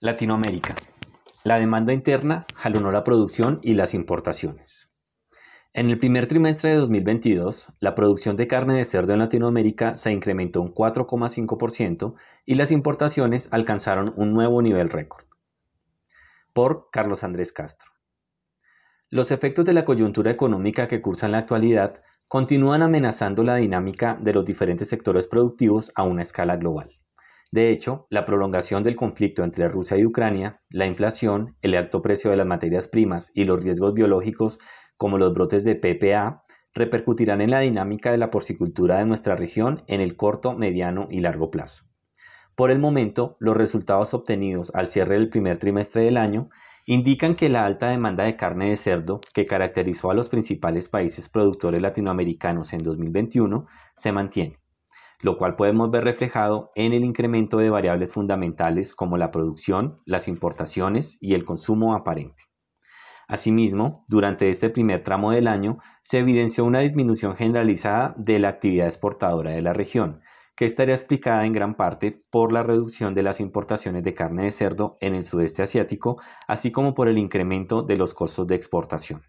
Latinoamérica. La demanda interna jalonó la producción y las importaciones. En el primer trimestre de 2022, la producción de carne de cerdo en Latinoamérica se incrementó un 4,5% y las importaciones alcanzaron un nuevo nivel récord. Por Carlos Andrés Castro. Los efectos de la coyuntura económica que cursa en la actualidad continúan amenazando la dinámica de los diferentes sectores productivos a una escala global. De hecho, la prolongación del conflicto entre Rusia y Ucrania, la inflación, el alto precio de las materias primas y los riesgos biológicos como los brotes de PPA repercutirán en la dinámica de la porcicultura de nuestra región en el corto, mediano y largo plazo. Por el momento, los resultados obtenidos al cierre del primer trimestre del año indican que la alta demanda de carne de cerdo que caracterizó a los principales países productores latinoamericanos en 2021 se mantiene lo cual podemos ver reflejado en el incremento de variables fundamentales como la producción, las importaciones y el consumo aparente. Asimismo, durante este primer tramo del año se evidenció una disminución generalizada de la actividad exportadora de la región, que estaría explicada en gran parte por la reducción de las importaciones de carne de cerdo en el sudeste asiático, así como por el incremento de los costos de exportación.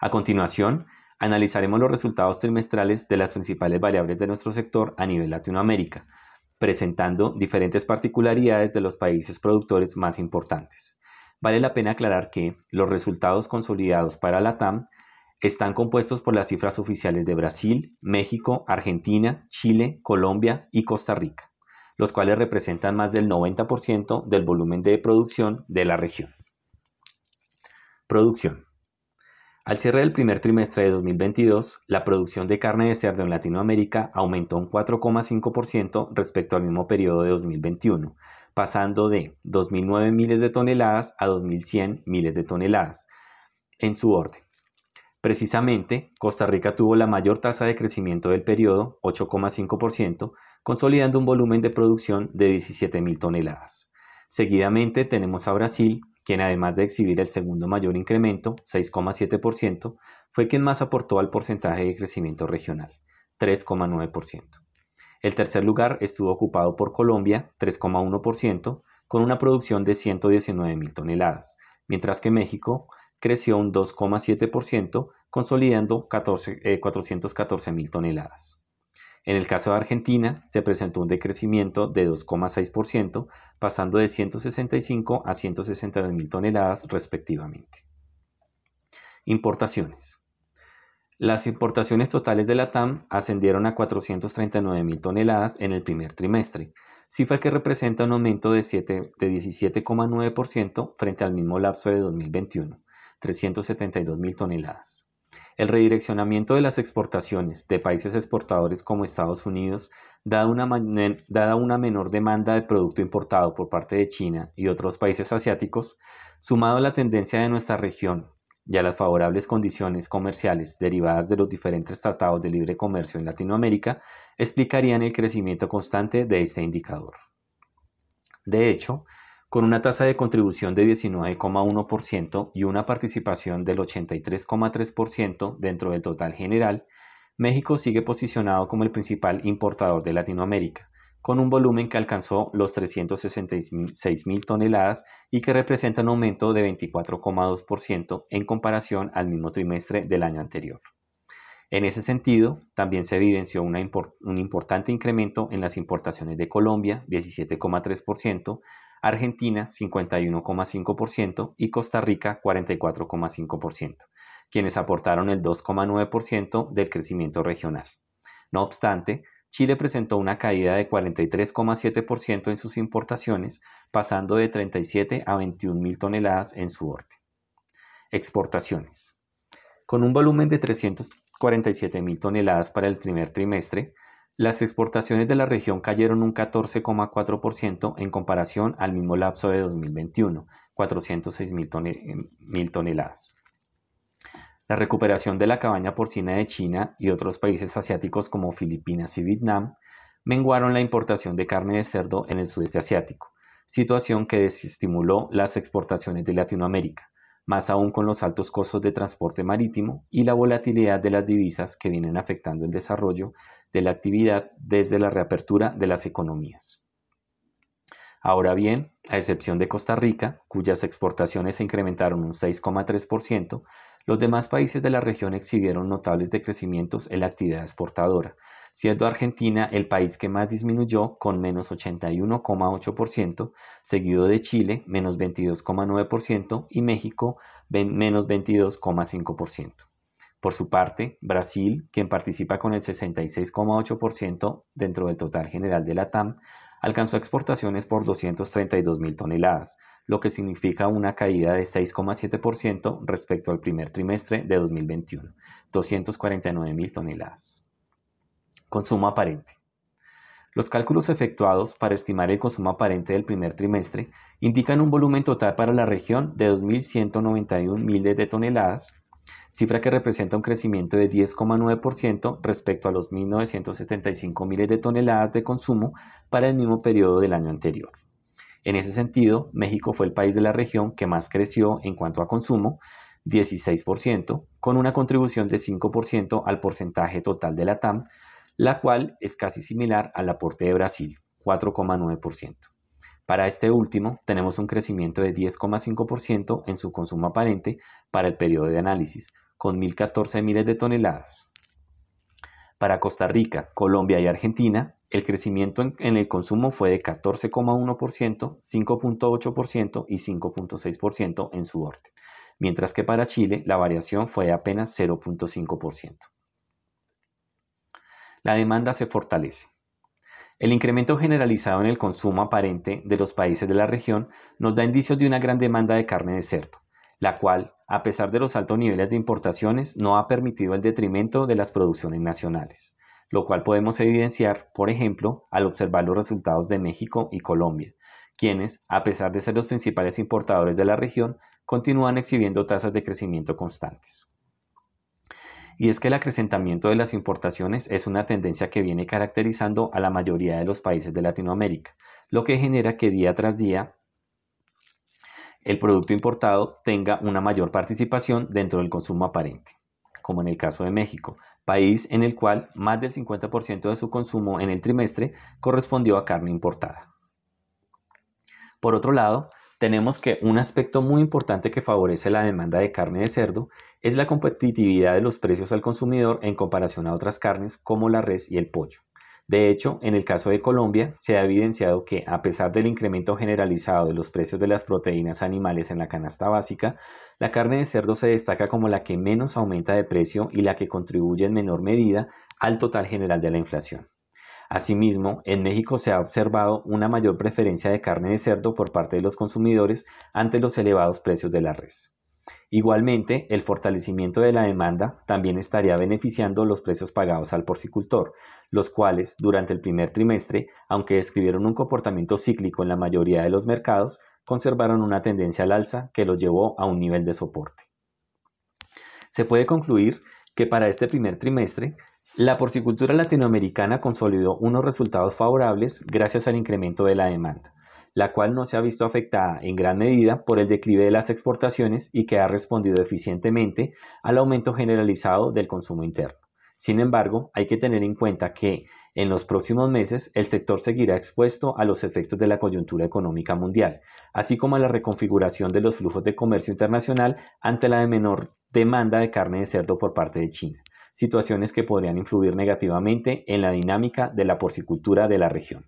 A continuación, analizaremos los resultados trimestrales de las principales variables de nuestro sector a nivel Latinoamérica, presentando diferentes particularidades de los países productores más importantes. Vale la pena aclarar que los resultados consolidados para la TAM están compuestos por las cifras oficiales de Brasil, México, Argentina, Chile, Colombia y Costa Rica, los cuales representan más del 90% del volumen de producción de la región. Producción. Al cierre del primer trimestre de 2022, la producción de carne de cerdo en Latinoamérica aumentó un 4,5% respecto al mismo periodo de 2021, pasando de 2.009 miles de toneladas a 2.100 miles de toneladas, en su orden. Precisamente, Costa Rica tuvo la mayor tasa de crecimiento del periodo, 8,5%, consolidando un volumen de producción de 17.000 toneladas. Seguidamente tenemos a Brasil, quien además de exhibir el segundo mayor incremento, 6,7%, fue quien más aportó al porcentaje de crecimiento regional, 3,9%. El tercer lugar estuvo ocupado por Colombia, 3,1%, con una producción de 119 mil toneladas, mientras que México creció un 2,7%, consolidando 414 eh, mil toneladas. En el caso de Argentina, se presentó un decrecimiento de 2,6%, pasando de 165 a 162 mil toneladas respectivamente. Importaciones. Las importaciones totales de la TAM ascendieron a 439 mil toneladas en el primer trimestre, cifra que representa un aumento de, de 17,9% frente al mismo lapso de 2021, 372 mil toneladas. El redireccionamiento de las exportaciones de países exportadores como Estados Unidos, dada una, una, menor demanda de producto importado por parte de China y otros países asiáticos, sumado a la tendencia de nuestra región y a las favorables condiciones comerciales derivadas de los diferentes tratados de libre comercio en Latinoamérica, explicarían el crecimiento constante de este indicador. De hecho, con una tasa de contribución de 19,1% y una participación del 83,3% dentro del total general, México sigue posicionado como el principal importador de Latinoamérica, con un volumen que alcanzó los 366 mil toneladas y que representa un aumento de 24,2% en comparación al mismo trimestre del año anterior. En ese sentido, también se evidenció un importante incremento en las importaciones de Colombia, 17,3%, Argentina 51,5% y Costa Rica 44,5%, quienes aportaron el 2,9% del crecimiento regional. No obstante, Chile presentó una caída de 43,7% en sus importaciones, pasando de 37 a 21 mil toneladas en su orden. Exportaciones. Con un volumen de 347 mil toneladas para el primer trimestre, las exportaciones de la región cayeron un 14,4% en comparación al mismo lapso de 2021, 406 mil toneladas. La recuperación de la cabaña porcina de China y otros países asiáticos como Filipinas y Vietnam menguaron la importación de carne de cerdo en el sudeste asiático, situación que desestimuló las exportaciones de Latinoamérica, más aún con los altos costos de transporte marítimo y la volatilidad de las divisas que vienen afectando el desarrollo de la actividad desde la reapertura de las economías. Ahora bien, a excepción de Costa Rica, cuyas exportaciones se incrementaron un 6,3%, los demás países de la región exhibieron notables decrecimientos en la actividad exportadora, siendo Argentina el país que más disminuyó con menos 81,8%, seguido de Chile menos 22,9% y México menos 22,5%. Por su parte, Brasil, quien participa con el 66,8% dentro del total general de la TAM, alcanzó exportaciones por 232 mil toneladas, lo que significa una caída de 6,7% respecto al primer trimestre de 2021, 249 mil toneladas. Consumo aparente. Los cálculos efectuados para estimar el consumo aparente del primer trimestre indican un volumen total para la región de 2.191 miles de toneladas, cifra que representa un crecimiento de 10,9% respecto a los 1.975 miles de toneladas de consumo para el mismo periodo del año anterior. En ese sentido, México fue el país de la región que más creció en cuanto a consumo, 16%, con una contribución de 5% al porcentaje total de la TAM, la cual es casi similar al aporte de Brasil, 4,9%. Para este último, tenemos un crecimiento de 10,5% en su consumo aparente para el periodo de análisis, con 1.014 miles de toneladas. Para Costa Rica, Colombia y Argentina, el crecimiento en, el consumo fue de 14,1%, 5,8% y 5,6% en su orden, mientras que para Chile la variación fue de apenas 0,5%. La demanda se fortalece. El incremento generalizado en el consumo aparente de los países de la región nos da indicios de una gran demanda de carne de cerdo, la cual, a pesar de los altos niveles de importaciones, no ha permitido el detrimento de las producciones nacionales, lo cual podemos evidenciar, por ejemplo, al observar los resultados de México y Colombia, quienes, a pesar de ser los principales importadores de la región, continúan exhibiendo tasas de crecimiento constantes. Y es que el acrecentamiento de las importaciones es una tendencia que viene caracterizando a la mayoría de los países de Latinoamérica, lo que genera que día tras día el producto importado tenga una mayor participación dentro del consumo aparente, como en el caso de México, país en el cual más del 50% de su consumo en el trimestre correspondió a carne importada. Por otro lado, tenemos que un aspecto muy importante que favorece la demanda de carne de cerdo es la competitividad de los precios al consumidor en comparación a otras carnes como la res y el pollo. De hecho, en el caso de Colombia, se ha evidenciado que, a pesar del incremento generalizado de los precios de las proteínas animales en la canasta básica, la carne de cerdo se destaca como la que menos aumenta de precio y la que contribuye en menor medida al total general de la inflación. Asimismo, en México se ha observado una mayor preferencia de carne de cerdo por parte de los consumidores ante los elevados precios de la res. Igualmente, el fortalecimiento de la demanda también estaría beneficiando los precios pagados al porcicultor, los cuales, durante el primer trimestre, aunque describieron un comportamiento cíclico en la mayoría de los mercados, conservaron una tendencia al alza que los llevó a un nivel de soporte. Se puede concluir que para este primer trimestre la porcicultura latinoamericana consolidó unos resultados favorables gracias al incremento de la demanda, la cual no se ha visto afectada en gran medida por el declive de las exportaciones y que ha respondido eficientemente al aumento generalizado del consumo interno. Sin embargo, hay que tener en cuenta que en los próximos meses el sector seguirá expuesto a los efectos de la coyuntura económica mundial, así como a la reconfiguración de los flujos de comercio internacional ante la de menor demanda de carne de cerdo por parte de China situaciones que podrían influir negativamente en la dinámica de la porcicultura de la región.